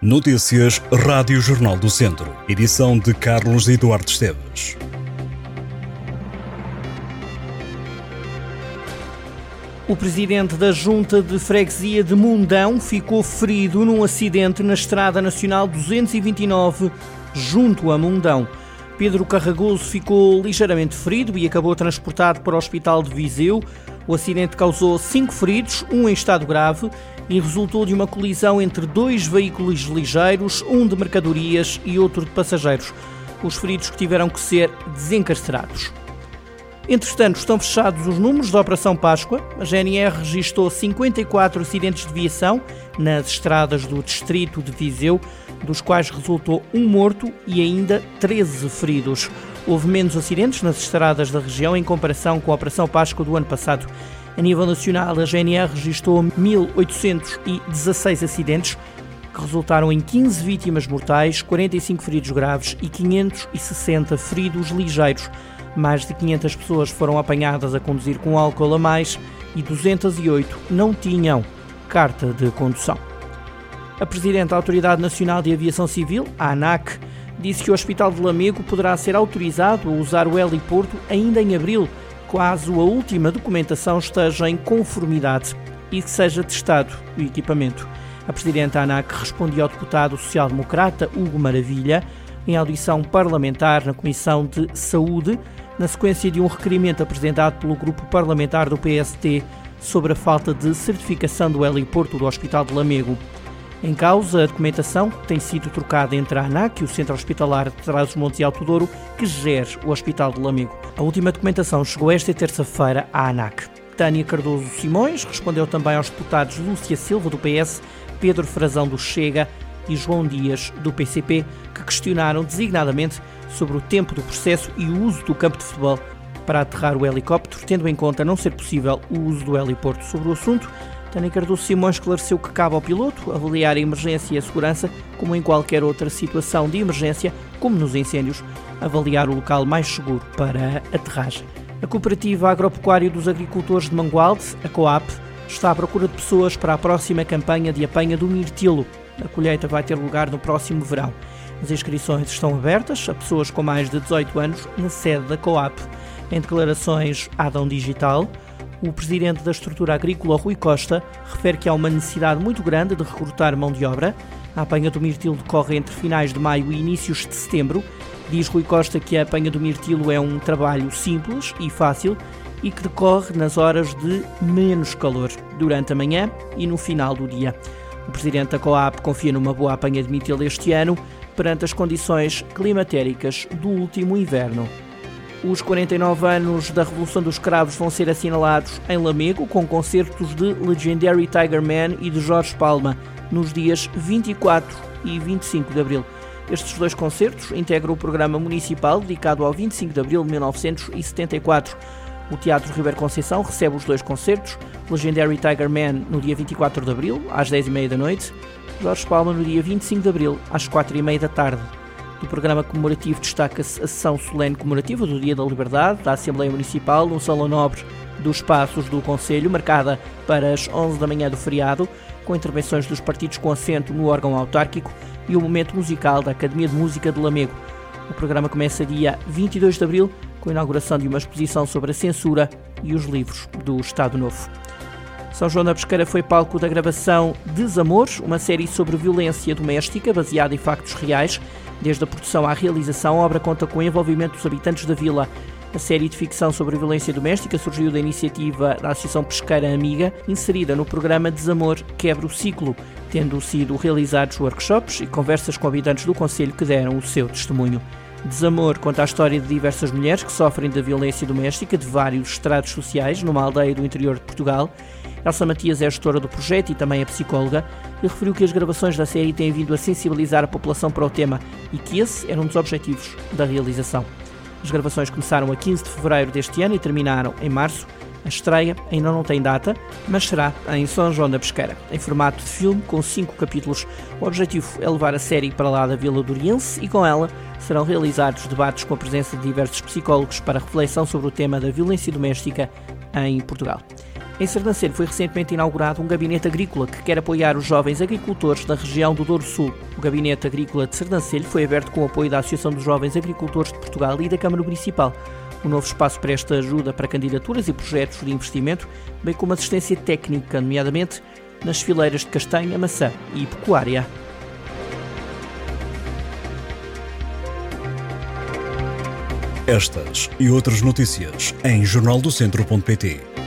Notícias Rádio Jornal do Centro. Edição de Carlos Eduardo Esteves. O presidente da Junta de Freguesia de Mundão ficou ferido num acidente na Estrada Nacional 229, junto a Mundão. Pedro Carragoso ficou ligeiramente ferido e acabou transportado para o Hospital de Viseu. O acidente causou cinco feridos, um em estado grave, e resultou de uma colisão entre dois veículos ligeiros, um de mercadorias e outro de passageiros. Os feridos que tiveram que ser desencarcerados. Entretanto, estão fechados os números da Operação Páscoa. A GNR registrou 54 acidentes de viação nas estradas do distrito de Viseu, dos quais resultou um morto e ainda 13 feridos. Houve menos acidentes nas estradas da região em comparação com a Operação Páscoa do ano passado. A nível nacional, a GNR registrou 1.816 acidentes, que resultaram em 15 vítimas mortais, 45 feridos graves e 560 feridos ligeiros. Mais de 500 pessoas foram apanhadas a conduzir com álcool a mais e 208 não tinham carta de condução. A Presidente da Autoridade Nacional de Aviação Civil, a ANAC, disse que o Hospital de Lamego poderá ser autorizado a usar o heliporto ainda em abril caso a última documentação esteja em conformidade e que seja testado o equipamento. A Presidente ANAC respondia ao deputado social-democrata Hugo Maravilha em audição parlamentar na Comissão de Saúde, na sequência de um requerimento apresentado pelo grupo parlamentar do PST sobre a falta de certificação do heliporto do Hospital de Lamego. Em causa, a documentação tem sido trocada entre a ANAC e o Centro Hospitalar de Trás-os-Montes e Alto Douro, que gere o Hospital de Lamego. A última documentação chegou esta terça-feira à ANAC. Tânia Cardoso Simões respondeu também aos deputados Lúcia Silva, do PS, Pedro Frazão, do Chega e João Dias, do PCP, que questionaram designadamente sobre o tempo do processo e o uso do campo de futebol para aterrar o helicóptero, tendo em conta não ser possível o uso do heliporto. Sobre o assunto, Tânia Cardoso Simões esclareceu que cabe ao piloto avaliar a emergência e a segurança, como em qualquer outra situação de emergência, como nos incêndios, avaliar o local mais seguro para a aterragem. A Cooperativa Agropecuária dos Agricultores de Mangualde, a COAP, está à procura de pessoas para a próxima campanha de apanha do mirtilo. A colheita vai ter lugar no próximo verão. As inscrições estão abertas a pessoas com mais de 18 anos na sede da COAP. Em declarações à Adão Digital, o presidente da estrutura agrícola, Rui Costa, refere que há uma necessidade muito grande de recrutar mão de obra. A apanha do mirtilo decorre entre finais de maio e inícios de setembro. Diz Rui Costa que a apanha do mirtilo é um trabalho simples e fácil e que decorre nas horas de menos calor, durante a manhã e no final do dia. O presidente da COAP confia numa boa apanha de mirtilo este ano, perante as condições climatéricas do último inverno. Os 49 anos da Revolução dos Cravos vão ser assinalados em Lamego com concertos de Legendary Tiger Man e de Jorge Palma nos dias 24 e 25 de abril. Estes dois concertos integram o programa municipal dedicado ao 25 de abril de 1974. O Teatro Ribeiro Conceição recebe os dois concertos, Legendary Tiger Man no dia 24 de abril, às 10h30 da noite, Jorge Palma no dia 25 de abril, às 4h30 da tarde. Do programa comemorativo destaca-se a sessão solene comemorativa do Dia da Liberdade da Assembleia Municipal no Salão Nobre dos Passos do Conselho, marcada para as 11 da manhã do feriado, com intervenções dos partidos com assento no órgão autárquico e o momento musical da Academia de Música de Lamego. O programa começa dia 22 de abril, com a inauguração de uma exposição sobre a censura e os livros do Estado Novo. São João da Pesqueira foi palco da gravação Desamor, uma série sobre violência doméstica baseada em factos reais. Desde a produção à realização, a obra conta com o envolvimento dos habitantes da vila. A série de ficção sobre violência doméstica surgiu da iniciativa da Associação Pesqueira Amiga, inserida no programa Desamor Quebra o Ciclo, tendo sido realizados workshops e conversas com habitantes do Conselho que deram o seu testemunho. Desamor conta a história de diversas mulheres que sofrem da violência doméstica de vários estratos sociais numa aldeia do interior de Portugal. Elsa Matias é a gestora do projeto e também é psicóloga e referiu que as gravações da série têm vindo a sensibilizar a população para o tema e que esse era um dos objetivos da realização. As gravações começaram a 15 de fevereiro deste ano e terminaram em março. A estreia ainda não tem data, mas será em São João da Pesqueira, em formato de filme com cinco capítulos. O objetivo é levar a série para lá da Vila Doriense e com ela serão realizados debates com a presença de diversos psicólogos para reflexão sobre o tema da violência doméstica em Portugal. Em Sernancelho foi recentemente inaugurado um gabinete agrícola que quer apoiar os jovens agricultores da região do Douro Sul. O Gabinete Agrícola de Sernancelho foi aberto com o apoio da Associação dos Jovens Agricultores de Portugal e da Câmara Municipal. O novo espaço presta ajuda para candidaturas e projetos de investimento, bem como assistência técnica, nomeadamente nas fileiras de castanha, maçã e pecuária. Estas e outras notícias em jornaldocentro.pt